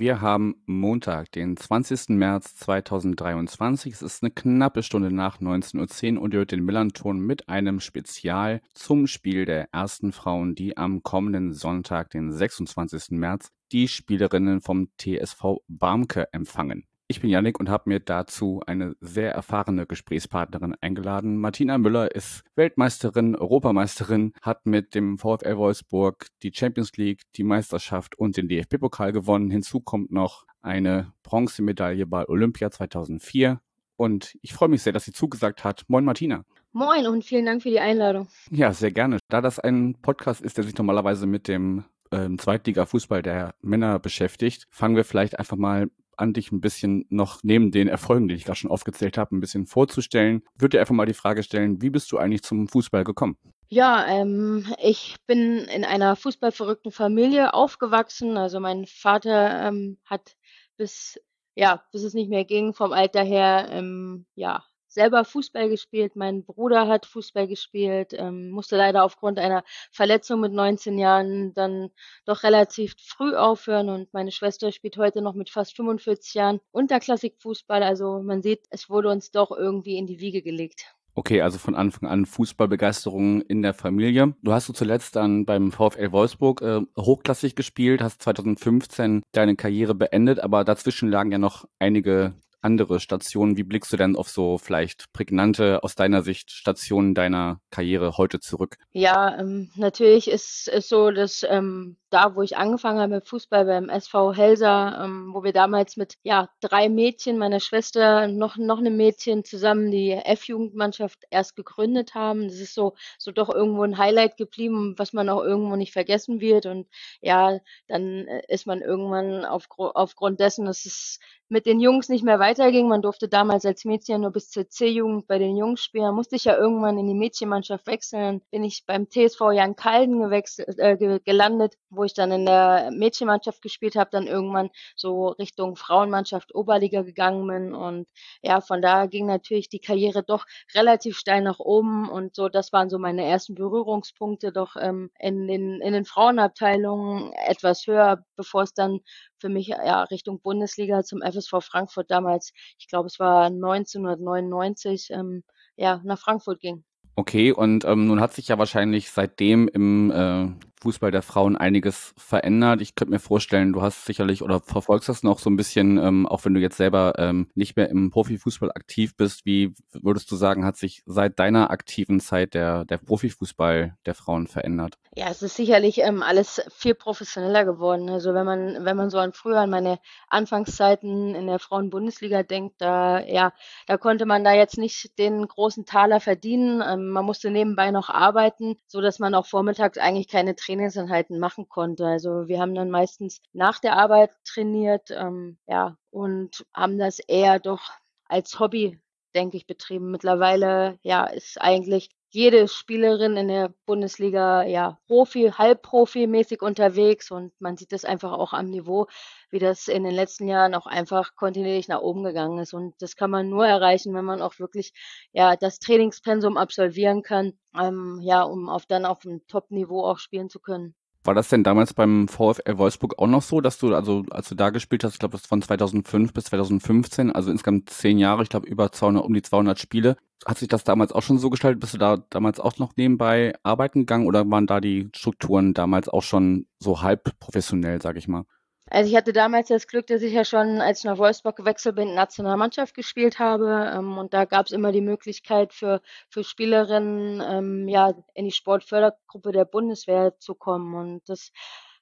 wir haben Montag, den 20. März 2023. Es ist eine knappe Stunde nach 19.10 Uhr und ihr hört den Millanton mit einem Spezial zum Spiel der ersten Frauen, die am kommenden Sonntag, den 26. März, die Spielerinnen vom TSV Barmke empfangen. Ich bin Yannick und habe mir dazu eine sehr erfahrene Gesprächspartnerin eingeladen. Martina Müller ist Weltmeisterin, Europameisterin, hat mit dem VfL Wolfsburg die Champions League, die Meisterschaft und den DFB-Pokal gewonnen. Hinzu kommt noch eine Bronzemedaille bei Olympia 2004. Und ich freue mich sehr, dass sie zugesagt hat. Moin Martina. Moin und vielen Dank für die Einladung. Ja, sehr gerne. Da das ein Podcast ist, der sich normalerweise mit dem ähm, Zweitliga-Fußball der Männer beschäftigt, fangen wir vielleicht einfach mal an, dich ein bisschen noch neben den Erfolgen, die ich gerade schon aufgezählt habe, ein bisschen vorzustellen. Ich würde dir einfach mal die Frage stellen, wie bist du eigentlich zum Fußball gekommen? Ja, ähm, ich bin in einer fußballverrückten Familie aufgewachsen. Also mein Vater ähm, hat bis ja, bis es nicht mehr ging, vom Alter her, ähm, ja, selber Fußball gespielt. Mein Bruder hat Fußball gespielt, ähm, musste leider aufgrund einer Verletzung mit 19 Jahren dann doch relativ früh aufhören und meine Schwester spielt heute noch mit fast 45 Jahren Unterklassikfußball. Also man sieht, es wurde uns doch irgendwie in die Wiege gelegt. Okay, also von Anfang an Fußballbegeisterung in der Familie. Du hast du zuletzt dann beim VfL Wolfsburg äh, hochklassig gespielt, hast 2015 deine Karriere beendet, aber dazwischen lagen ja noch einige andere Stationen. Wie blickst du denn auf so vielleicht prägnante, aus deiner Sicht, Stationen deiner Karriere heute zurück? Ja, ähm, natürlich ist es so, dass ähm, da, wo ich angefangen habe mit Fußball beim SV Helsa, ähm, wo wir damals mit ja drei Mädchen, meiner Schwester, noch noch einem Mädchen zusammen die F-Jugendmannschaft erst gegründet haben. Das ist so so doch irgendwo ein Highlight geblieben, was man auch irgendwo nicht vergessen wird. Und ja, dann äh, ist man irgendwann auf, aufgrund dessen, dass es mit den Jungs nicht mehr weiterging. Man durfte damals als Mädchen nur bis zur C-Jugend bei den Jungs spielen. Musste ich ja irgendwann in die Mädchenmannschaft wechseln. Bin ich beim TSV Jan Kalden gewechselt, äh, gelandet, wo ich dann in der Mädchenmannschaft gespielt habe, dann irgendwann so Richtung Frauenmannschaft Oberliga gegangen bin. Und ja, von da ging natürlich die Karriere doch relativ steil nach oben. Und so, das waren so meine ersten Berührungspunkte, doch ähm, in, den, in den Frauenabteilungen etwas höher, bevor es dann für mich ja Richtung Bundesliga zum FSV Frankfurt damals, ich glaube es war 1999, ähm, ja, nach Frankfurt ging. Okay, und ähm, nun hat sich ja wahrscheinlich seitdem im äh, Fußball der Frauen einiges verändert. Ich könnte mir vorstellen, du hast sicherlich oder verfolgst das noch so ein bisschen, ähm, auch wenn du jetzt selber ähm, nicht mehr im Profifußball aktiv bist. Wie würdest du sagen, hat sich seit deiner aktiven Zeit der, der Profifußball der Frauen verändert? Ja, es ist sicherlich ähm, alles viel professioneller geworden. Also wenn man, wenn man so an früher an meine Anfangszeiten in der Frauenbundesliga denkt, da ja, da konnte man da jetzt nicht den großen Taler verdienen. Ähm, man musste nebenbei noch arbeiten, so dass man auch vormittags eigentlich keine Trainingseinheiten machen konnte. Also wir haben dann meistens nach der Arbeit trainiert, ähm, ja, und haben das eher doch als Hobby, denke ich, betrieben. Mittlerweile, ja, ist eigentlich jede Spielerin in der Bundesliga ja Profi, Halbprofi-mäßig unterwegs und man sieht das einfach auch am Niveau, wie das in den letzten Jahren auch einfach kontinuierlich nach oben gegangen ist. Und das kann man nur erreichen, wenn man auch wirklich ja das Trainingspensum absolvieren kann, ähm, ja, um auf dann auf einem Top-Niveau auch spielen zu können. War das denn damals beim VfL Wolfsburg auch noch so, dass du, also als du da gespielt hast, ich glaube, das von 2005 bis 2015, also insgesamt zehn Jahre, ich glaube über 200, um die 200 Spiele. Hat sich das damals auch schon so gestaltet? Bist du da damals auch noch nebenbei arbeiten gegangen oder waren da die Strukturen damals auch schon so halb professionell, sag ich mal? Also ich hatte damals das Glück, dass ich ja schon, als ich nach Wolfsburg gewechselt bin, Nationalmannschaft gespielt habe. Ähm, und da gab es immer die Möglichkeit für, für Spielerinnen, ähm, ja, in die Sportfördergruppe der Bundeswehr zu kommen. Und das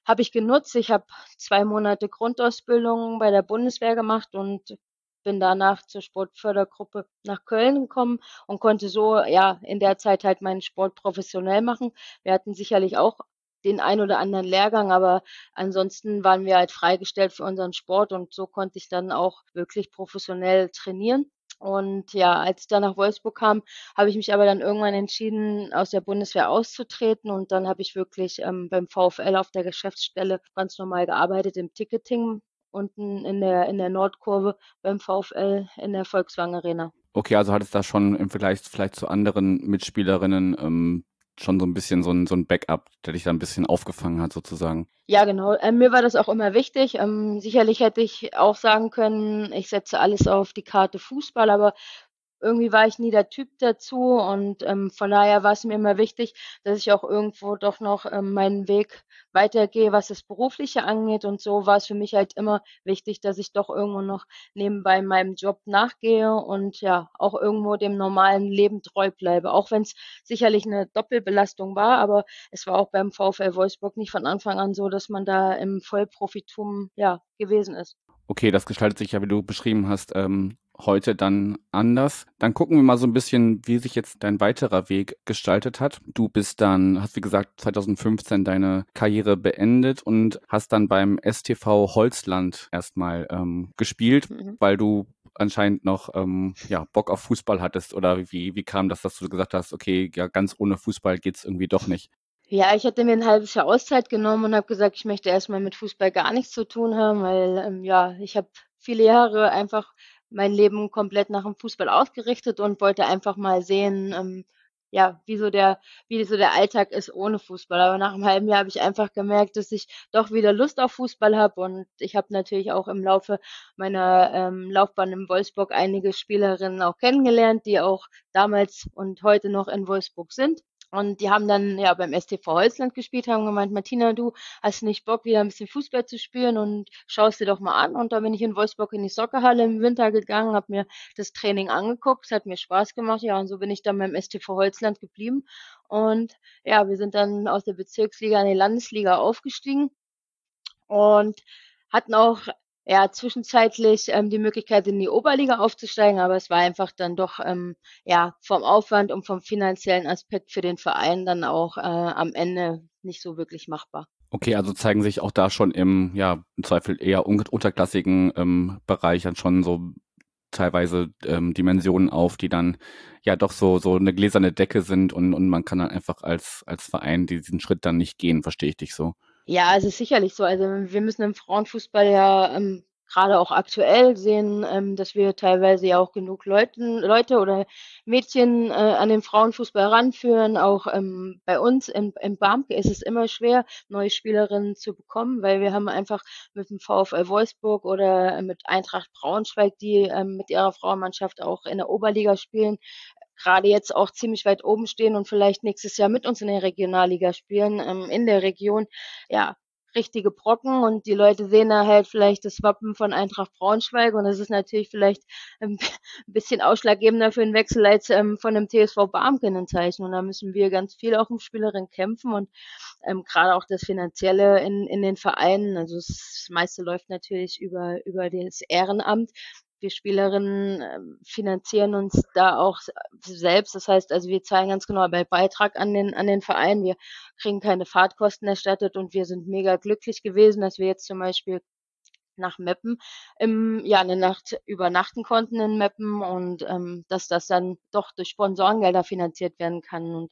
habe ich genutzt. Ich habe zwei Monate Grundausbildung bei der Bundeswehr gemacht und bin danach zur Sportfördergruppe nach Köln gekommen und konnte so ja in der Zeit halt meinen Sport professionell machen. Wir hatten sicherlich auch den ein oder anderen Lehrgang, aber ansonsten waren wir halt freigestellt für unseren Sport und so konnte ich dann auch wirklich professionell trainieren. Und ja, als ich dann nach Wolfsburg kam, habe ich mich aber dann irgendwann entschieden, aus der Bundeswehr auszutreten. Und dann habe ich wirklich ähm, beim VfL auf der Geschäftsstelle ganz normal gearbeitet im Ticketing unten in der, in der Nordkurve beim VfL in der Volkswagen Arena. Okay, also hat es da schon im Vergleich vielleicht zu anderen Mitspielerinnen ähm, schon so ein bisschen so ein, so ein Backup, der dich da ein bisschen aufgefangen hat, sozusagen. Ja, genau. Ähm, mir war das auch immer wichtig. Ähm, sicherlich hätte ich auch sagen können, ich setze alles auf die Karte Fußball, aber irgendwie war ich nie der Typ dazu und ähm, von daher war es mir immer wichtig, dass ich auch irgendwo doch noch ähm, meinen Weg weitergehe, was das Berufliche angeht und so war es für mich halt immer wichtig, dass ich doch irgendwo noch nebenbei meinem Job nachgehe und ja auch irgendwo dem normalen Leben treu bleibe, auch wenn es sicherlich eine Doppelbelastung war, aber es war auch beim VfL Wolfsburg nicht von Anfang an so, dass man da im Vollprofitum ja gewesen ist. Okay, das gestaltet sich ja, wie du beschrieben hast, ähm, heute dann anders. Dann gucken wir mal so ein bisschen, wie sich jetzt dein weiterer Weg gestaltet hat. Du bist dann, hast wie gesagt 2015 deine Karriere beendet und hast dann beim STV Holzland erstmal ähm, gespielt, mhm. weil du anscheinend noch ähm, ja, Bock auf Fußball hattest oder wie, wie kam das, dass du gesagt hast, okay, ja, ganz ohne Fußball geht's irgendwie doch nicht? Ja, ich hatte mir ein halbes Jahr Auszeit genommen und habe gesagt, ich möchte erstmal mit Fußball gar nichts zu tun haben, weil ähm, ja, ich habe viele Jahre einfach mein Leben komplett nach dem Fußball ausgerichtet und wollte einfach mal sehen, ähm, ja, wie so der, wie so der Alltag ist ohne Fußball. Aber nach einem halben Jahr habe ich einfach gemerkt, dass ich doch wieder Lust auf Fußball habe und ich habe natürlich auch im Laufe meiner ähm, Laufbahn in Wolfsburg einige Spielerinnen auch kennengelernt, die auch damals und heute noch in Wolfsburg sind. Und die haben dann ja beim STV Holzland gespielt, haben gemeint, Martina, du hast nicht Bock, wieder ein bisschen Fußball zu spielen und schaust dir doch mal an. Und da bin ich in Wolfsburg in die Soccerhalle im Winter gegangen, habe mir das Training angeguckt, es hat mir Spaß gemacht, ja, und so bin ich dann beim STV Holzland geblieben. Und ja, wir sind dann aus der Bezirksliga in die Landesliga aufgestiegen und hatten auch ja, zwischenzeitlich ähm, die Möglichkeit, in die Oberliga aufzusteigen, aber es war einfach dann doch ähm, ja vom Aufwand und vom finanziellen Aspekt für den Verein dann auch äh, am Ende nicht so wirklich machbar. Okay, also zeigen sich auch da schon im, ja, im Zweifel eher unterklassigen ähm, Bereich dann schon so teilweise ähm, Dimensionen auf, die dann ja doch so so eine gläserne Decke sind und, und man kann dann einfach als als Verein diesen Schritt dann nicht gehen, verstehe ich dich so. Ja, es ist sicherlich so. Also wir müssen im Frauenfußball ja ähm, gerade auch aktuell sehen, ähm, dass wir teilweise ja auch genug Leuten, Leute oder Mädchen äh, an den Frauenfußball ranführen. Auch ähm, bei uns in, in Barmke ist es immer schwer, neue Spielerinnen zu bekommen, weil wir haben einfach mit dem VfL Wolfsburg oder mit Eintracht Braunschweig, die ähm, mit ihrer Frauenmannschaft auch in der Oberliga spielen, gerade jetzt auch ziemlich weit oben stehen und vielleicht nächstes Jahr mit uns in der Regionalliga spielen, ähm, in der Region, ja, richtige Brocken und die Leute sehen da halt vielleicht das Wappen von Eintracht Braunschweig und das ist natürlich vielleicht ein bisschen ausschlaggebender für den Wechsel als ähm, von dem TSV Barmken ein Zeichen und da müssen wir ganz viel auch um Spielerinnen kämpfen und ähm, gerade auch das Finanzielle in, in den Vereinen, also das meiste läuft natürlich über, über das Ehrenamt, wir Spielerinnen ähm, finanzieren uns da auch selbst. Das heißt, also wir zahlen ganz genau bei Beitrag an den, an den Verein. Wir kriegen keine Fahrtkosten erstattet und wir sind mega glücklich gewesen, dass wir jetzt zum Beispiel nach Meppen im, ja, eine Nacht übernachten konnten in Meppen und ähm, dass das dann doch durch Sponsorengelder finanziert werden kann. Und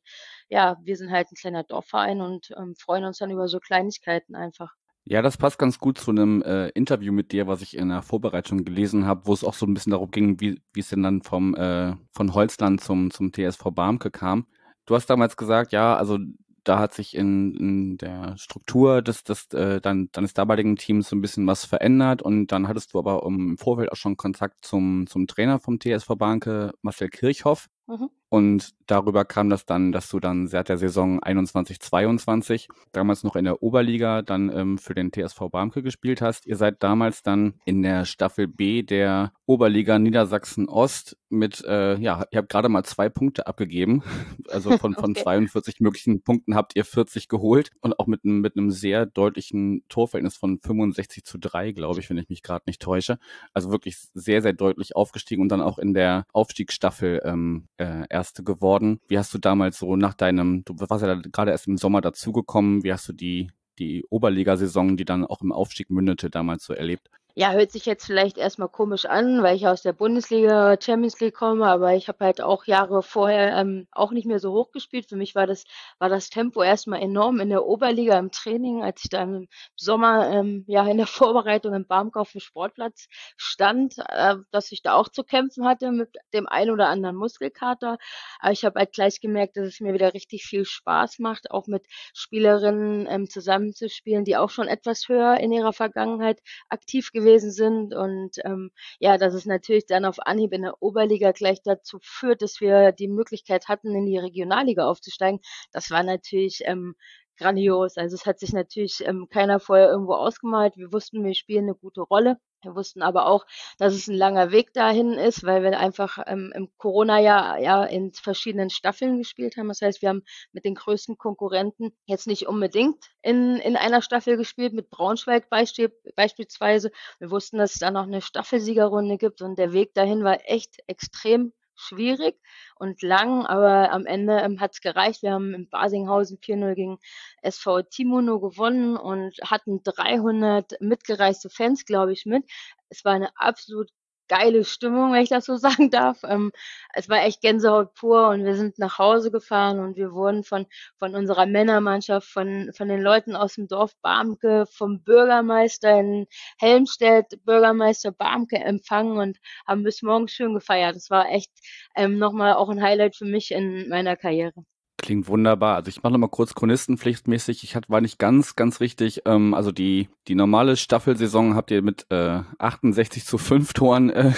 ja, wir sind halt ein kleiner Dorfverein und ähm, freuen uns dann über so Kleinigkeiten einfach. Ja, das passt ganz gut zu einem äh, Interview mit dir, was ich in der Vorbereitung gelesen habe, wo es auch so ein bisschen darum ging, wie, wie es denn dann vom äh, von Holzland zum zum TSV Barmke kam. Du hast damals gesagt, ja, also da hat sich in, in der Struktur des, des äh, dann, deines damaligen Teams so ein bisschen was verändert und dann hattest du aber im Vorfeld auch schon Kontakt zum, zum Trainer vom TSV Barmke, Marcel Kirchhoff. Mhm. Und darüber kam das dann, dass du dann seit der Saison 21, 22, damals noch in der Oberliga, dann ähm, für den TSV Barmke gespielt hast. Ihr seid damals dann in der Staffel B der Oberliga Niedersachsen Ost mit, äh, ja, ihr habt gerade mal zwei Punkte abgegeben. Also von, von okay. 42 möglichen Punkten habt ihr 40 geholt und auch mit einem, mit einem sehr deutlichen Torverhältnis von 65 zu 3, glaube ich, wenn ich mich gerade nicht täusche. Also wirklich sehr, sehr deutlich aufgestiegen und dann auch in der Aufstiegsstaffel ähm, äh, Erste geworden. Wie hast du damals so nach deinem, du warst ja gerade erst im Sommer dazugekommen, wie hast du die, die Oberligasaison, die dann auch im Aufstieg mündete, damals so erlebt? Ja, hört sich jetzt vielleicht erstmal komisch an, weil ich aus der Bundesliga, Champions League komme, aber ich habe halt auch Jahre vorher ähm, auch nicht mehr so hoch gespielt. Für mich war das, war das Tempo erstmal enorm in der Oberliga im Training, als ich da im Sommer ähm, ja in der Vorbereitung im Barmkau dem Sportplatz stand, äh, dass ich da auch zu kämpfen hatte mit dem ein oder anderen Muskelkater. Aber ich habe halt gleich gemerkt, dass es mir wieder richtig viel Spaß macht, auch mit Spielerinnen ähm, zusammenzuspielen, die auch schon etwas höher in ihrer Vergangenheit aktiv gewesen gewesen sind und ähm, ja, dass es natürlich dann auf Anhieb in der Oberliga gleich dazu führt, dass wir die Möglichkeit hatten, in die Regionalliga aufzusteigen. Das war natürlich ähm, grandios. Also es hat sich natürlich ähm, keiner vorher irgendwo ausgemalt. Wir wussten, wir spielen eine gute Rolle. Wir wussten aber auch, dass es ein langer Weg dahin ist, weil wir einfach ähm, im Corona-Jahr ja in verschiedenen Staffeln gespielt haben. Das heißt, wir haben mit den größten Konkurrenten jetzt nicht unbedingt in, in einer Staffel gespielt, mit Braunschweig beispielsweise. Wir wussten, dass es da noch eine Staffelsiegerrunde gibt und der Weg dahin war echt extrem schwierig und lang, aber am Ende ähm, hat es gereicht. Wir haben in Basinghausen 4-0 gegen SV Timono gewonnen und hatten 300 mitgereiste Fans, glaube ich, mit. Es war eine absolut geile Stimmung, wenn ich das so sagen darf. Ähm, es war echt Gänsehaut pur und wir sind nach Hause gefahren und wir wurden von, von unserer Männermannschaft, von, von den Leuten aus dem Dorf Barmke, vom Bürgermeister in Helmstedt, Bürgermeister Barmke empfangen und haben bis morgens schön gefeiert. Das war echt ähm, nochmal auch ein Highlight für mich in meiner Karriere. Klingt wunderbar. Also ich mache noch mal kurz chronistenpflichtmäßig. Ich war nicht ganz, ganz richtig. Ähm, also die, die normale Staffelsaison habt ihr mit äh, 68 zu 5 Toren äh,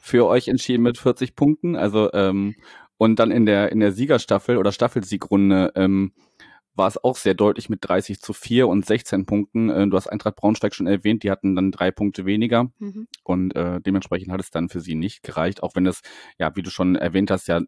für euch entschieden mit 40 Punkten. Also ähm, und dann in der in der Siegerstaffel oder Staffelsiegrunde ähm, war es auch sehr deutlich mit 30 zu 4 und 16 Punkten. Äh, du hast Eintracht Braunschweig schon erwähnt, die hatten dann drei Punkte weniger mhm. und äh, dementsprechend hat es dann für sie nicht gereicht, auch wenn es, ja, wie du schon erwähnt hast, ja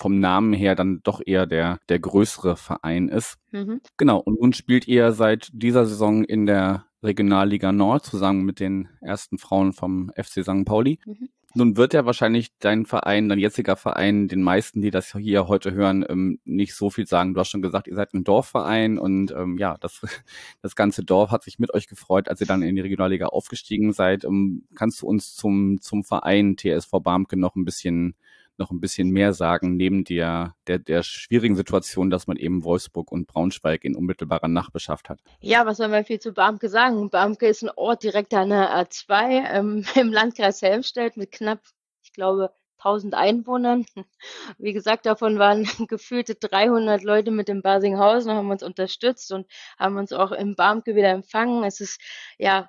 vom Namen her dann doch eher der, der größere Verein ist. Mhm. Genau, und nun spielt ihr seit dieser Saison in der Regionalliga Nord zusammen mit den ersten Frauen vom FC St. Pauli. Mhm. Nun wird ja wahrscheinlich dein Verein, dein jetziger Verein, den meisten, die das hier heute hören, ähm, nicht so viel sagen. Du hast schon gesagt, ihr seid ein Dorfverein und ähm, ja, das, das ganze Dorf hat sich mit euch gefreut, als ihr dann in die Regionalliga aufgestiegen seid. Ähm, kannst du uns zum, zum Verein TSV Barmke noch ein bisschen noch ein bisschen mehr sagen, neben der, der, der schwierigen Situation, dass man eben Wolfsburg und Braunschweig in unmittelbarer Nachbarschaft hat? Ja, was soll man viel zu Barmke sagen? Barmke ist ein Ort direkt an der A2 ähm, im Landkreis Helmstedt mit knapp, ich glaube, 1000 Einwohnern. Wie gesagt, davon waren gefühlte 300 Leute mit dem Basinghausen, haben uns unterstützt und haben uns auch im Barmke wieder empfangen. Es ist ja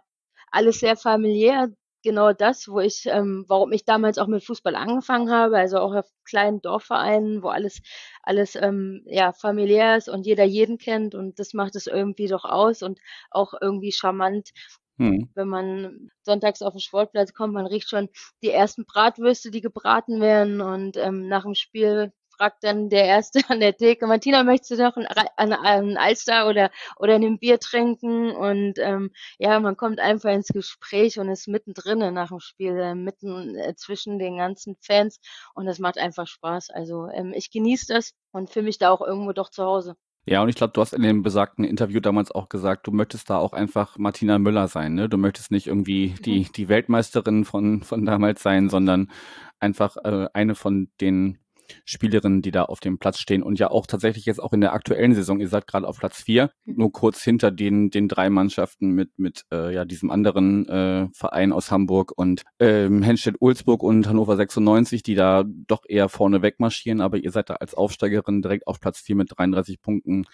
alles sehr familiär genau das, wo ich, ähm, warum ich damals auch mit Fußball angefangen habe, also auch auf kleinen Dorfvereinen, wo alles, alles ähm, ja familiär ist und jeder jeden kennt und das macht es irgendwie doch aus und auch irgendwie charmant. Hm. Wenn man sonntags auf den Sportplatz kommt, man riecht schon die ersten Bratwürste, die gebraten werden und ähm, nach dem Spiel fragt dann der Erste an der Theke, Martina, möchtest du noch ein, ein, ein Alster oder, oder ein Bier trinken? Und ähm, ja, man kommt einfach ins Gespräch und ist mittendrin nach dem Spiel, äh, mitten äh, zwischen den ganzen Fans und das macht einfach Spaß. Also ähm, ich genieße das und fühle mich da auch irgendwo doch zu Hause. Ja, und ich glaube, du hast in dem besagten Interview damals auch gesagt, du möchtest da auch einfach Martina Müller sein, ne? Du möchtest nicht irgendwie die, mhm. die Weltmeisterin von, von damals sein, sondern einfach äh, eine von den Spielerinnen, die da auf dem Platz stehen und ja auch tatsächlich jetzt auch in der aktuellen Saison, ihr seid gerade auf Platz vier, mhm. nur kurz hinter den, den drei Mannschaften mit, mit äh, ja, diesem anderen äh, Verein aus Hamburg und ähm, Henstedt-Ulzburg und Hannover 96, die da doch eher vorne wegmarschieren, aber ihr seid da als Aufsteigerin direkt auf Platz vier mit 33 Punkten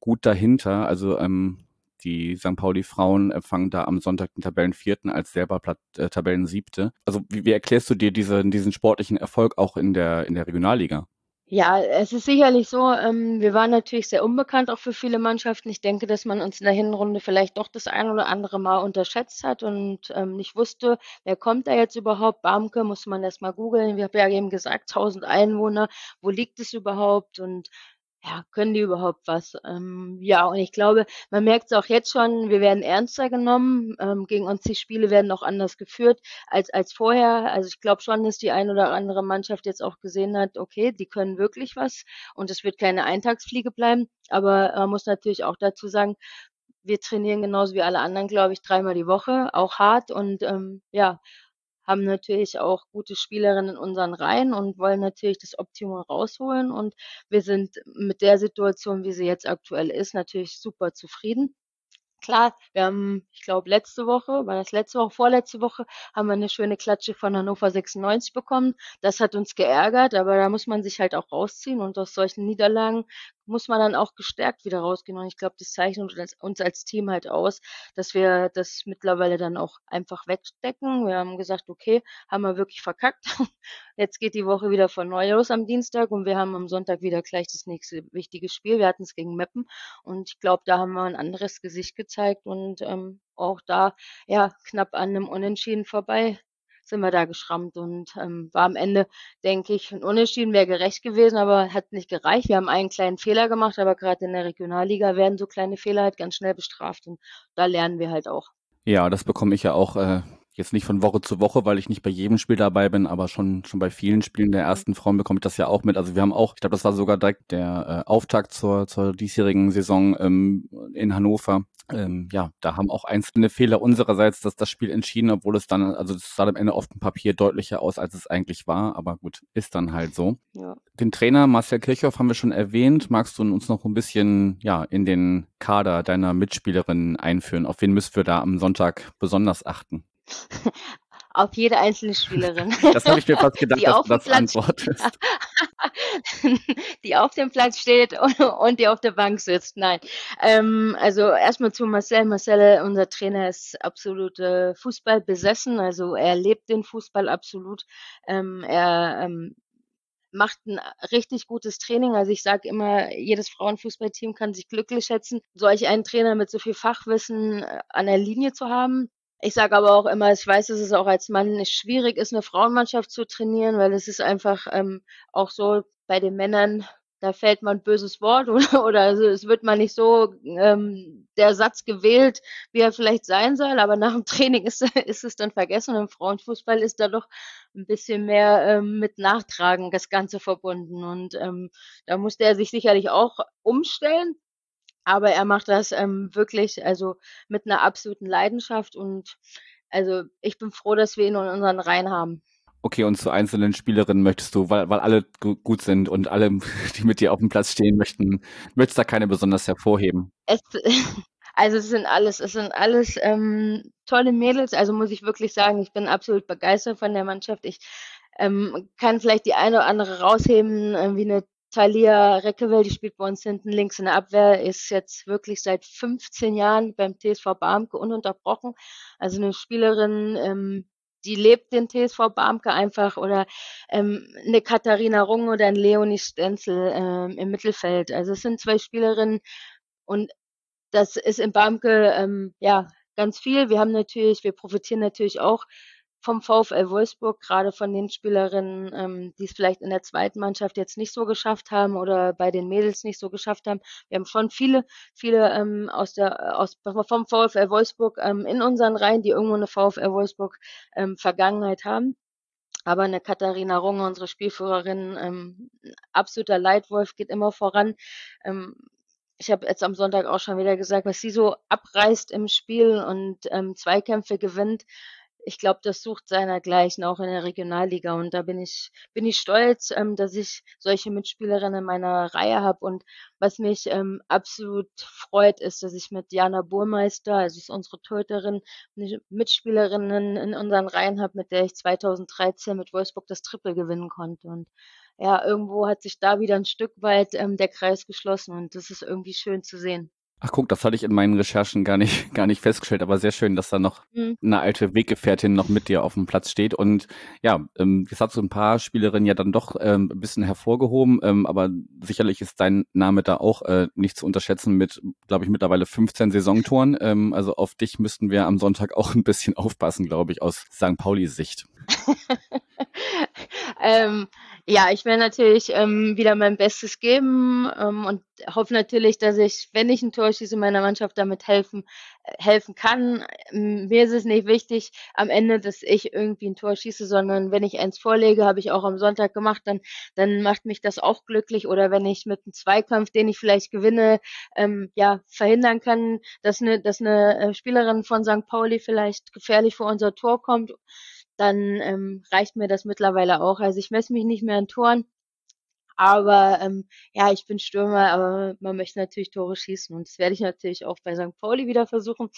gut dahinter. Also ähm, die St. Pauli Frauen empfangen da am Sonntag den Tabellenvierten als selber Platt, äh, Tabellensiebte. Also wie, wie erklärst du dir diese, diesen sportlichen Erfolg auch in der, in der Regionalliga? Ja, es ist sicherlich so, ähm, wir waren natürlich sehr unbekannt auch für viele Mannschaften. Ich denke, dass man uns in der Hinrunde vielleicht doch das ein oder andere Mal unterschätzt hat und ähm, nicht wusste, wer kommt da jetzt überhaupt. Barmke muss man erst mal googeln. Wir haben ja eben gesagt, 1000 Einwohner, wo liegt es überhaupt? Und ja, können die überhaupt was? Ähm, ja, und ich glaube, man merkt es auch jetzt schon, wir werden ernster genommen. Ähm, gegen uns die Spiele werden auch anders geführt als, als vorher. Also ich glaube schon, dass die ein oder andere Mannschaft jetzt auch gesehen hat, okay, die können wirklich was und es wird keine Eintagsfliege bleiben. Aber man muss natürlich auch dazu sagen, wir trainieren genauso wie alle anderen, glaube ich, dreimal die Woche, auch hart und ähm, ja, haben natürlich auch gute Spielerinnen in unseren Reihen und wollen natürlich das Optimum rausholen. Und wir sind mit der Situation, wie sie jetzt aktuell ist, natürlich super zufrieden. Klar, wir haben, ich glaube, letzte Woche, war das letzte Woche, vorletzte Woche, haben wir eine schöne Klatsche von Hannover 96 bekommen. Das hat uns geärgert, aber da muss man sich halt auch rausziehen und aus solchen Niederlagen muss man dann auch gestärkt wieder rausgehen. Und ich glaube, das zeichnet uns als Team halt aus, dass wir das mittlerweile dann auch einfach wegstecken. Wir haben gesagt, okay, haben wir wirklich verkackt. Jetzt geht die Woche wieder von neu los am Dienstag und wir haben am Sonntag wieder gleich das nächste wichtige Spiel. Wir hatten es gegen Meppen und ich glaube, da haben wir ein anderes Gesicht gezeigt und ähm, auch da ja knapp an einem Unentschieden vorbei sind wir da geschrammt und ähm, war am Ende, denke ich, ein Unentschieden wäre gerecht gewesen, aber hat nicht gereicht. Wir haben einen kleinen Fehler gemacht, aber gerade in der Regionalliga werden so kleine Fehler halt ganz schnell bestraft und da lernen wir halt auch. Ja, das bekomme ich ja auch äh, jetzt nicht von Woche zu Woche, weil ich nicht bei jedem Spiel dabei bin, aber schon, schon bei vielen Spielen der ersten Frauen bekomme ich das ja auch mit. Also wir haben auch, ich glaube, das war sogar direkt der äh, Auftakt zur, zur diesjährigen Saison ähm, in Hannover. Ähm, ja, da haben auch einzelne Fehler unsererseits dass das Spiel entschieden, obwohl es dann, also es sah am Ende auf dem Papier deutlicher aus, als es eigentlich war, aber gut, ist dann halt so. Ja. Den Trainer Marcel Kirchhoff haben wir schon erwähnt. Magst du uns noch ein bisschen ja in den Kader deiner Mitspielerinnen einführen? Auf wen müssen wir da am Sonntag besonders achten? auf jede einzelne Spielerin. Das habe ich mir fast gedacht, dass du das antwortest. die auf dem Platz steht und, und, die auf der Bank sitzt. Nein. Ähm, also erstmal zu Marcel. Marcel, unser Trainer, ist absolut äh, Fußball besessen. Also er lebt den Fußball absolut. Ähm, er ähm, macht ein richtig gutes Training. Also ich sage immer, jedes Frauenfußballteam kann sich glücklich schätzen, solch einen Trainer mit so viel Fachwissen äh, an der Linie zu haben. Ich sage aber auch immer, ich weiß, dass es auch als Mann nicht schwierig ist, eine Frauenmannschaft zu trainieren, weil es ist einfach ähm, auch so bei den Männern, da fällt man ein böses Wort oder, oder also es wird mal nicht so ähm, der Satz gewählt, wie er vielleicht sein soll, aber nach dem Training ist, ist es dann vergessen und im Frauenfußball ist da doch ein bisschen mehr ähm, mit Nachtragen das Ganze verbunden und ähm, da musste er sich sicherlich auch umstellen, aber er macht das ähm, wirklich, also mit einer absoluten Leidenschaft und also ich bin froh, dass wir ihn in unseren Reihen haben. Okay, und zu einzelnen Spielerinnen möchtest du, weil, weil alle gut sind und alle, die mit dir auf dem Platz stehen möchten, möchtest du da keine besonders hervorheben? Es, also es sind alles, es sind alles ähm, tolle Mädels. Also muss ich wirklich sagen, ich bin absolut begeistert von der Mannschaft. Ich ähm, kann vielleicht die eine oder andere rausheben, äh, wie eine Talia Reckewell, die spielt bei uns hinten links in der Abwehr, ist jetzt wirklich seit 15 Jahren beim TSV Barmke ununterbrochen. Also eine Spielerin, ähm, die lebt den TSV Barmke einfach oder ähm, eine Katharina Rung oder ein Leonie Stenzel ähm, im Mittelfeld. Also es sind zwei Spielerinnen und das ist in Barmke ähm, ja ganz viel. Wir haben natürlich, wir profitieren natürlich auch vom VfL Wolfsburg, gerade von den Spielerinnen, ähm, die es vielleicht in der zweiten Mannschaft jetzt nicht so geschafft haben oder bei den Mädels nicht so geschafft haben. Wir haben schon viele, viele ähm, aus der aus vom VfL Wolfsburg ähm, in unseren Reihen, die irgendwo eine VfL Wolfsburg ähm, Vergangenheit haben. Aber eine Katharina Runge, unsere Spielführerin, ähm, absoluter Leitwolf, geht immer voran. Ähm, ich habe jetzt am Sonntag auch schon wieder gesagt, was sie so abreißt im Spiel und ähm, Zweikämpfe gewinnt ich glaube, das sucht seinergleichen auch in der Regionalliga. Und da bin ich, bin ich stolz, ähm, dass ich solche Mitspielerinnen in meiner Reihe habe. Und was mich ähm, absolut freut, ist, dass ich mit Jana Burmeister, also ist unsere Torhüterin, eine Mitspielerin in, in unseren Reihen habe, mit der ich 2013 mit Wolfsburg das Triple gewinnen konnte. Und ja, irgendwo hat sich da wieder ein Stück weit ähm, der Kreis geschlossen und das ist irgendwie schön zu sehen. Ach guck, das hatte ich in meinen Recherchen gar nicht, gar nicht festgestellt, aber sehr schön, dass da noch mhm. eine alte Weggefährtin noch mit dir auf dem Platz steht. Und ja, ähm, jetzt hast du ein paar Spielerinnen ja dann doch ähm, ein bisschen hervorgehoben, ähm, aber sicherlich ist dein Name da auch äh, nicht zu unterschätzen mit, glaube ich, mittlerweile 15 Saisontoren. Ähm, also auf dich müssten wir am Sonntag auch ein bisschen aufpassen, glaube ich, aus St. Paulis Sicht. ähm, Ja, ich werde natürlich ähm, wieder mein Bestes geben ähm, und hoffe natürlich, dass ich, wenn ich ein Tor schieße, meiner Mannschaft damit helfen, äh, helfen kann. Ähm, mir ist es nicht wichtig am Ende, dass ich irgendwie ein Tor schieße, sondern wenn ich eins vorlege, habe ich auch am Sonntag gemacht, dann, dann macht mich das auch glücklich. Oder wenn ich mit einem Zweikampf, den ich vielleicht gewinne, ähm, ja, verhindern kann, dass eine, dass eine äh, Spielerin von St. Pauli vielleicht gefährlich vor unser Tor kommt dann ähm, reicht mir das mittlerweile auch. Also ich messe mich nicht mehr an Toren, aber ähm, ja, ich bin Stürmer, aber man möchte natürlich Tore schießen und das werde ich natürlich auch bei St. Pauli wieder versuchen.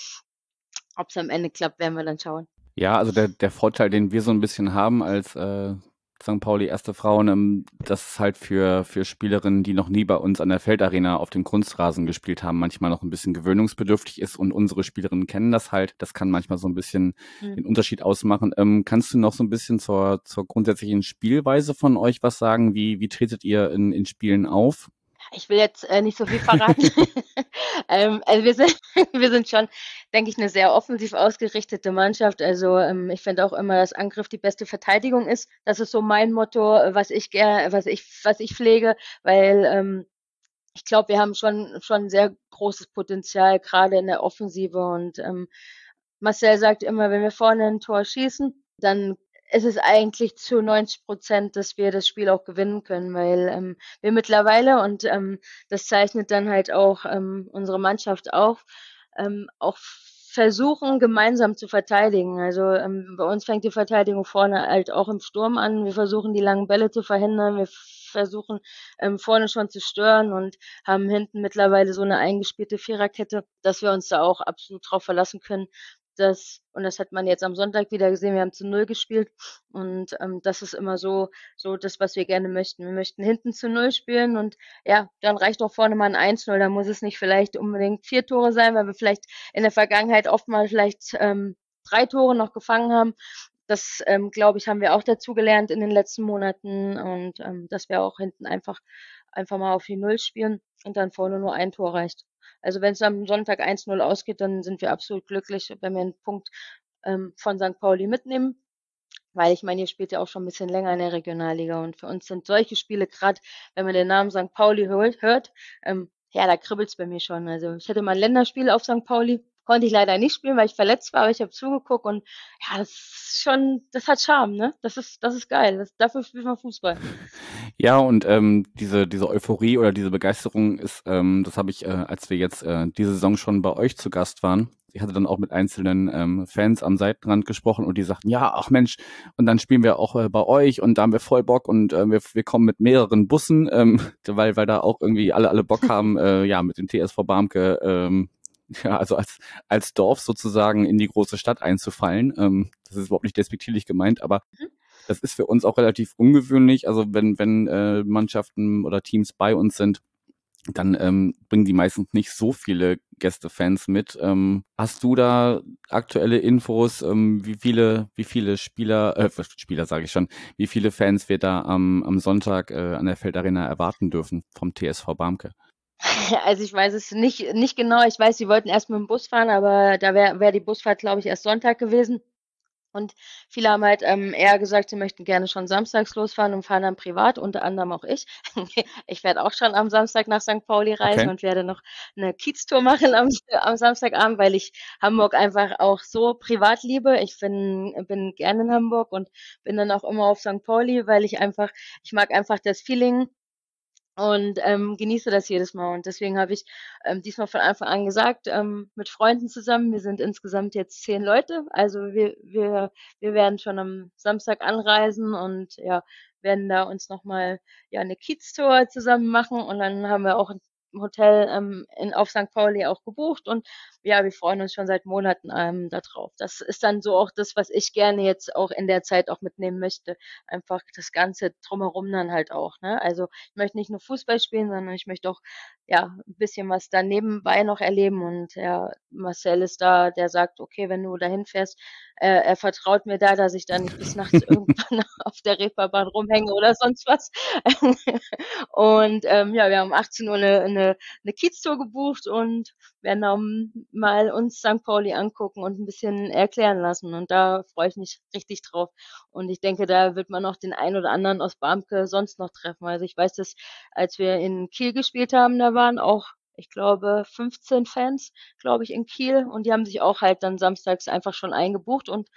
Ob es am Ende klappt, werden wir dann schauen. Ja, also der, der Vorteil, den wir so ein bisschen haben als äh, St. Pauli erste Frauen, ähm, das ist halt für, für Spielerinnen, die noch nie bei uns an der Feldarena auf dem Kunstrasen gespielt haben, manchmal noch ein bisschen gewöhnungsbedürftig ist und unsere Spielerinnen kennen das halt. Das kann manchmal so ein bisschen mhm. den Unterschied ausmachen. Ähm, kannst du noch so ein bisschen zur, zur grundsätzlichen Spielweise von euch was sagen? Wie, wie tretet ihr in, in Spielen auf? Ich will jetzt äh, nicht so viel verraten. ähm, also wir sind, wir sind schon, denke ich, eine sehr offensiv ausgerichtete Mannschaft. Also ähm, ich finde auch immer, dass Angriff die beste Verteidigung ist. Das ist so mein Motto, was ich gerne, was ich, was ich pflege, weil ähm, ich glaube, wir haben schon schon sehr großes Potenzial gerade in der Offensive und ähm, Marcel sagt immer, wenn wir vorne ein Tor schießen, dann es ist eigentlich zu 90 Prozent, dass wir das Spiel auch gewinnen können, weil ähm, wir mittlerweile, und ähm, das zeichnet dann halt auch ähm, unsere Mannschaft auf, ähm, auch versuchen, gemeinsam zu verteidigen. Also ähm, bei uns fängt die Verteidigung vorne halt auch im Sturm an. Wir versuchen, die langen Bälle zu verhindern. Wir versuchen, ähm, vorne schon zu stören und haben hinten mittlerweile so eine eingespielte Viererkette, dass wir uns da auch absolut drauf verlassen können, das, und das hat man jetzt am Sonntag wieder gesehen, wir haben zu Null gespielt und ähm, das ist immer so, so das, was wir gerne möchten. Wir möchten hinten zu Null spielen und ja, dann reicht auch vorne mal ein 1-0, da muss es nicht vielleicht unbedingt vier Tore sein, weil wir vielleicht in der Vergangenheit oft mal vielleicht ähm, drei Tore noch gefangen haben. Das, ähm, glaube ich, haben wir auch dazu gelernt in den letzten Monaten und ähm, dass wir auch hinten einfach, einfach mal auf die Null spielen und dann vorne nur ein Tor reicht. Also wenn es am Sonntag 1-0 ausgeht, dann sind wir absolut glücklich, wenn wir einen Punkt ähm, von St. Pauli mitnehmen. Weil ich meine, ihr spielt ja auch schon ein bisschen länger in der Regionalliga und für uns sind solche Spiele, gerade wenn man den Namen St. Pauli hört, ähm, ja, da kribbelt es bei mir schon. Also ich hatte mal ein Länderspiel auf St. Pauli, konnte ich leider nicht spielen, weil ich verletzt war, aber ich habe zugeguckt und ja, das ist schon, das hat Charme, ne? Das ist, das ist geil. Das, dafür spielt man Fußball. Ja, und ähm, diese, diese Euphorie oder diese Begeisterung ist, ähm, das habe ich, äh, als wir jetzt äh, diese Saison schon bei euch zu Gast waren, ich hatte dann auch mit einzelnen ähm, Fans am Seitenrand gesprochen und die sagten, ja, ach Mensch, und dann spielen wir auch äh, bei euch und da haben wir voll Bock und äh, wir, wir kommen mit mehreren Bussen, ähm, weil, weil da auch irgendwie alle, alle Bock haben, äh, ja, mit dem TSV Barmke ähm, ja, also als, als Dorf sozusagen in die große Stadt einzufallen. Ähm, das ist überhaupt nicht despektierlich gemeint, aber mhm. das ist für uns auch relativ ungewöhnlich. Also wenn, wenn äh, Mannschaften oder Teams bei uns sind, dann ähm, bringen die meistens nicht so viele Gästefans mit. Ähm, hast du da aktuelle Infos, ähm, wie viele, wie viele Spieler, äh, Spieler sage ich schon, wie viele Fans wir da am, am Sonntag äh, an der Feldarena erwarten dürfen vom TSV Barmke? Also ich weiß es nicht, nicht genau. Ich weiß, sie wollten erst mit dem Bus fahren, aber da wäre wär die Busfahrt, glaube ich, erst Sonntag gewesen. Und viele haben halt ähm, eher gesagt, sie möchten gerne schon samstags losfahren und fahren dann privat, unter anderem auch ich. ich werde auch schon am Samstag nach St. Pauli reisen okay. und werde noch eine Kieztour machen am, am Samstagabend, weil ich Hamburg einfach auch so privat liebe. Ich bin, bin gerne in Hamburg und bin dann auch immer auf St. Pauli, weil ich einfach, ich mag einfach das Feeling und ähm, genieße das jedes Mal. Und deswegen habe ich ähm, diesmal von Anfang an gesagt, ähm, mit Freunden zusammen, wir sind insgesamt jetzt zehn Leute, also wir, wir, wir werden schon am Samstag anreisen und ja, werden da uns nochmal ja, eine Kiez-Tour zusammen machen. Und dann haben wir auch Hotel ähm, in, auf St. Pauli auch gebucht und ja, wir freuen uns schon seit Monaten ähm, darauf. Das ist dann so auch das, was ich gerne jetzt auch in der Zeit auch mitnehmen möchte. Einfach das Ganze drumherum dann halt auch. Ne? Also ich möchte nicht nur Fußball spielen, sondern ich möchte auch ja ein bisschen was da nebenbei noch erleben. Und ja, Marcel ist da, der sagt, okay, wenn du dahin fährst, äh, er vertraut mir da, dass ich da nicht bis nachts irgendwann auf der Reeperbahn rumhänge oder sonst was. und ähm, ja, wir haben um 18 Uhr eine, eine, eine Kieztour gebucht und werden um, mal uns St. Pauli angucken und ein bisschen erklären lassen. Und da freue ich mich richtig drauf. Und ich denke, da wird man auch den einen oder anderen aus Barmke sonst noch treffen. Also ich weiß, dass als wir in Kiel gespielt haben, da waren auch ich glaube, 15 Fans, glaube ich, in Kiel. Und die haben sich auch halt dann samstags einfach schon eingebucht und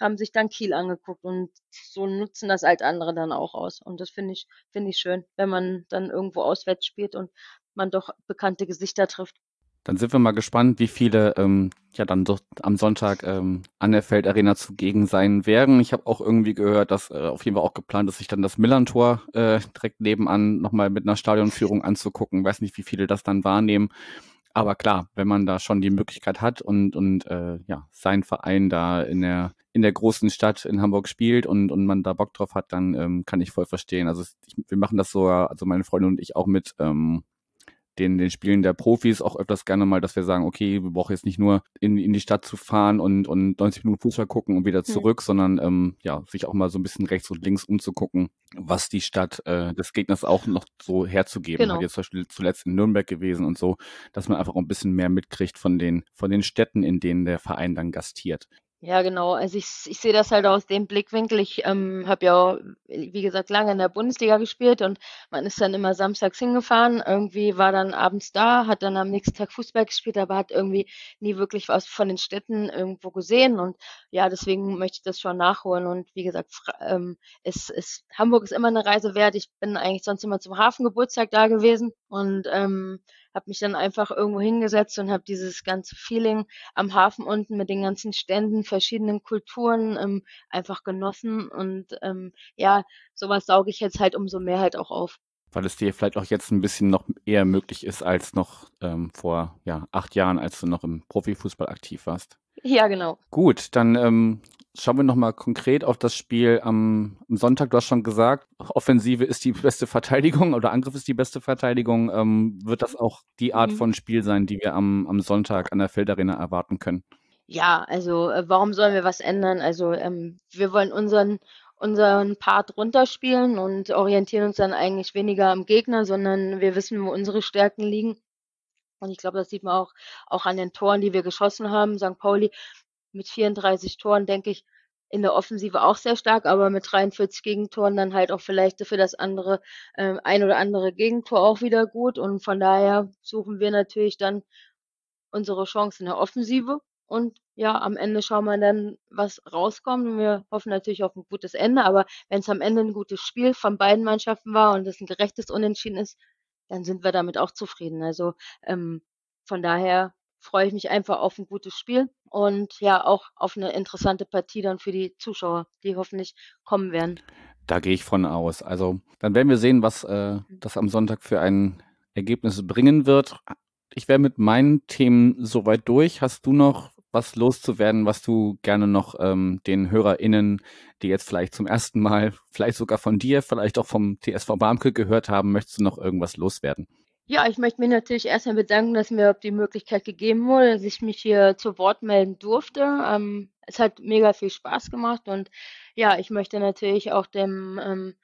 haben sich dann Kiel angeguckt. Und so nutzen das halt andere dann auch aus. Und das finde ich, finde ich schön, wenn man dann irgendwo auswärts spielt und man doch bekannte Gesichter trifft. Dann sind wir mal gespannt, wie viele ähm, ja dann doch am Sonntag ähm, an der Feldarena zugegen sein werden. Ich habe auch irgendwie gehört, dass äh, auf jeden Fall auch geplant ist, sich dann das Millantor äh, direkt nebenan nochmal mit einer Stadionführung anzugucken. Weiß nicht, wie viele das dann wahrnehmen. Aber klar, wenn man da schon die Möglichkeit hat und, und äh, ja, sein Verein da in der, in der großen Stadt in Hamburg spielt und, und man da Bock drauf hat, dann ähm, kann ich voll verstehen. Also ich, wir machen das so, also meine Freunde und ich auch mit ähm, den, den Spielen der Profis auch öfters gerne mal, dass wir sagen, okay, wir brauchen jetzt nicht nur in, in die Stadt zu fahren und, und 90 Minuten Fußball gucken und wieder zurück, mhm. sondern ähm, ja, sich auch mal so ein bisschen rechts und links umzugucken, was die Stadt äh, des Gegners auch noch so herzugeben genau. hat. Jetzt zum Beispiel zuletzt in Nürnberg gewesen und so, dass man einfach auch ein bisschen mehr mitkriegt von den, von den Städten, in denen der Verein dann gastiert. Ja, genau. Also ich, ich sehe das halt aus dem Blickwinkel. Ich ähm, habe ja, wie gesagt, lange in der Bundesliga gespielt und man ist dann immer samstags hingefahren. Irgendwie war dann abends da, hat dann am nächsten Tag Fußball gespielt, aber hat irgendwie nie wirklich was von den Städten irgendwo gesehen. Und ja, deswegen möchte ich das schon nachholen. Und wie gesagt, ähm, es, es, Hamburg ist immer eine Reise wert. Ich bin eigentlich sonst immer zum Hafengeburtstag da gewesen und ähm, habe mich dann einfach irgendwo hingesetzt und habe dieses ganze Feeling am Hafen unten mit den ganzen Ständen, verschiedenen Kulturen ähm, einfach genossen und ähm, ja, sowas sauge ich jetzt halt umso mehr halt auch auf. Weil es dir vielleicht auch jetzt ein bisschen noch eher möglich ist als noch ähm, vor ja, acht Jahren, als du noch im Profifußball aktiv warst. Ja, genau. Gut, dann ähm, schauen wir nochmal konkret auf das Spiel am, am, Sonntag. Du hast schon gesagt, Offensive ist die beste Verteidigung oder Angriff ist die beste Verteidigung. Ähm, wird das auch die Art mhm. von Spiel sein, die wir am, am Sonntag an der Feldarena erwarten können? Ja, also äh, warum sollen wir was ändern? Also ähm, wir wollen unseren unseren Part runterspielen und orientieren uns dann eigentlich weniger am Gegner, sondern wir wissen, wo unsere Stärken liegen. Und ich glaube, das sieht man auch, auch an den Toren, die wir geschossen haben. St. Pauli mit 34 Toren, denke ich, in der Offensive auch sehr stark, aber mit 43 Gegentoren dann halt auch vielleicht für das andere äh, ein oder andere Gegentor auch wieder gut. Und von daher suchen wir natürlich dann unsere Chance in der Offensive. Und ja, am Ende schauen wir dann, was rauskommt. Und wir hoffen natürlich auf ein gutes Ende. Aber wenn es am Ende ein gutes Spiel von beiden Mannschaften war und es ein gerechtes Unentschieden ist, dann sind wir damit auch zufrieden. Also ähm, von daher freue ich mich einfach auf ein gutes Spiel und ja auch auf eine interessante Partie dann für die Zuschauer, die hoffentlich kommen werden. Da gehe ich von aus. Also dann werden wir sehen, was äh, mhm. das am Sonntag für ein Ergebnis bringen wird. Ich wäre mit meinen Themen soweit durch. Hast du noch was loszuwerden, was du gerne noch ähm, den HörerInnen, die jetzt vielleicht zum ersten Mal, vielleicht sogar von dir, vielleicht auch vom TSV Barmke gehört haben, möchtest du noch irgendwas loswerden? Ja, ich möchte mich natürlich erstmal bedanken, dass mir die Möglichkeit gegeben wurde, dass ich mich hier zu Wort melden durfte. Ähm, es hat mega viel Spaß gemacht und ja, ich möchte natürlich auch dem ähm,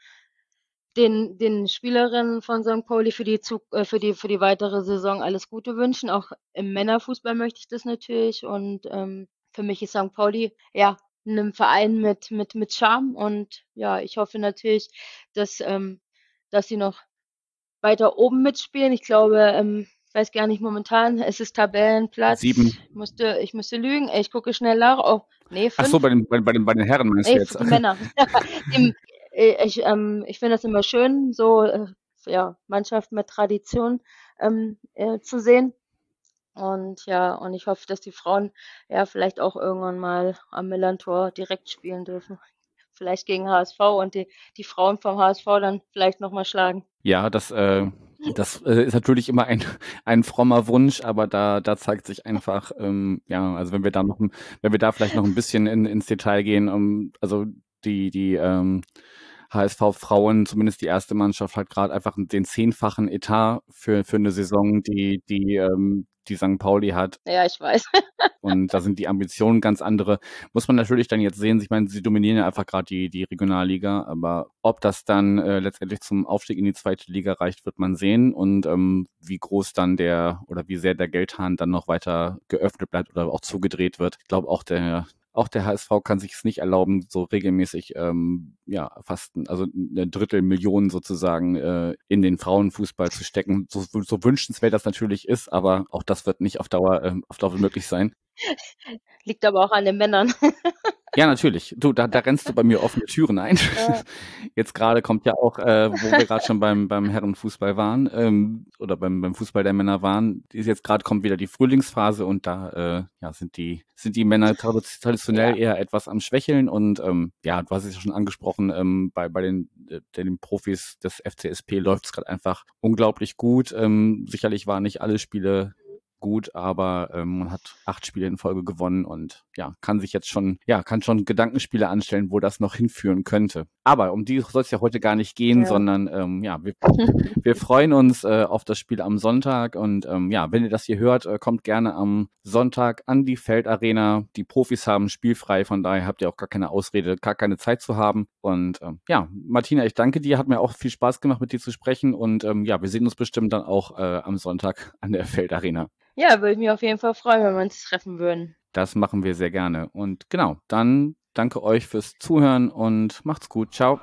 den, den Spielerinnen von St. Pauli für die, äh, für, die, für die weitere Saison alles Gute wünschen. Auch im Männerfußball möchte ich das natürlich. Und ähm, für mich ist St. Pauli ja ein Verein mit, mit, mit Charme. Und ja, ich hoffe natürlich, dass, ähm, dass sie noch weiter oben mitspielen. Ich glaube, ähm, weiß gar nicht momentan, es ist Tabellenplatz. Sieben. Ich musste, ich musste lügen. Ich gucke schnell nach. Oh, nee, fünf. Ach so, bei den, bei, den, bei den Herren meinst nee, du jetzt? Männer. Äh, ich, ähm, ich finde das immer schön, so äh, ja, Mannschaft mit Tradition ähm, äh, zu sehen. Und ja, und ich hoffe, dass die Frauen ja vielleicht auch irgendwann mal am Millantor direkt spielen dürfen. Vielleicht gegen HSV und die, die Frauen vom HSV dann vielleicht nochmal schlagen. Ja, das, äh, das äh, ist natürlich immer ein, ein frommer Wunsch, aber da, da zeigt sich einfach, ähm, ja, also wenn wir da noch, wenn wir da vielleicht noch ein bisschen in, ins Detail gehen, um, also die, die, ähm, HSV-Frauen, zumindest die erste Mannschaft, hat gerade einfach den zehnfachen Etat für, für eine Saison, die, die, ähm, die St. Pauli hat. Ja, ich weiß. und da sind die Ambitionen ganz andere. Muss man natürlich dann jetzt sehen. Ich meine, sie dominieren ja einfach gerade die, die Regionalliga, aber ob das dann äh, letztendlich zum Aufstieg in die zweite Liga reicht, wird man sehen. Und ähm, wie groß dann der oder wie sehr der Geldhahn dann noch weiter geöffnet bleibt oder auch zugedreht wird. Ich glaube auch der, auch der HSV kann sich es nicht erlauben, so regelmäßig ähm, ja fast also eine Drittel Millionen sozusagen äh, in den Frauenfußball zu stecken. So, so wünschenswert das natürlich ist, aber auch das wird nicht auf Dauer äh, auf Dauer möglich sein. Liegt aber auch an den Männern. Ja, natürlich. Du, da, da rennst du bei mir offene Türen ein. Ja. Jetzt gerade kommt ja auch, äh, wo wir gerade schon beim, beim Herrenfußball waren, ähm, oder beim, beim Fußball der Männer waren, ist jetzt gerade kommt wieder die Frühlingsphase und da äh, ja, sind die, sind die Männer traditionell ja. eher etwas am Schwächeln und ähm, ja, du hast es ja schon angesprochen, ähm, bei, bei den, äh, den Profis des FCSP läuft es gerade einfach unglaublich gut. Ähm, sicherlich waren nicht alle Spiele gut, aber ähm, man hat acht Spiele in Folge gewonnen und ja, kann sich jetzt schon, ja, kann schon Gedankenspiele anstellen, wo das noch hinführen könnte. Aber um die soll es ja heute gar nicht gehen, ja. sondern ähm, ja, wir, wir freuen uns äh, auf das Spiel am Sonntag und ähm, ja, wenn ihr das hier hört, äh, kommt gerne am Sonntag an die Feldarena. Die Profis haben spielfrei, von daher habt ihr auch gar keine Ausrede, gar keine Zeit zu haben. Und ähm, ja, Martina, ich danke dir, hat mir auch viel Spaß gemacht, mit dir zu sprechen und ähm, ja, wir sehen uns bestimmt dann auch äh, am Sonntag an der Feldarena. Ja, würde mich auf jeden Fall freuen, wenn wir uns treffen würden. Das machen wir sehr gerne. Und genau, dann danke euch fürs Zuhören und macht's gut. Ciao.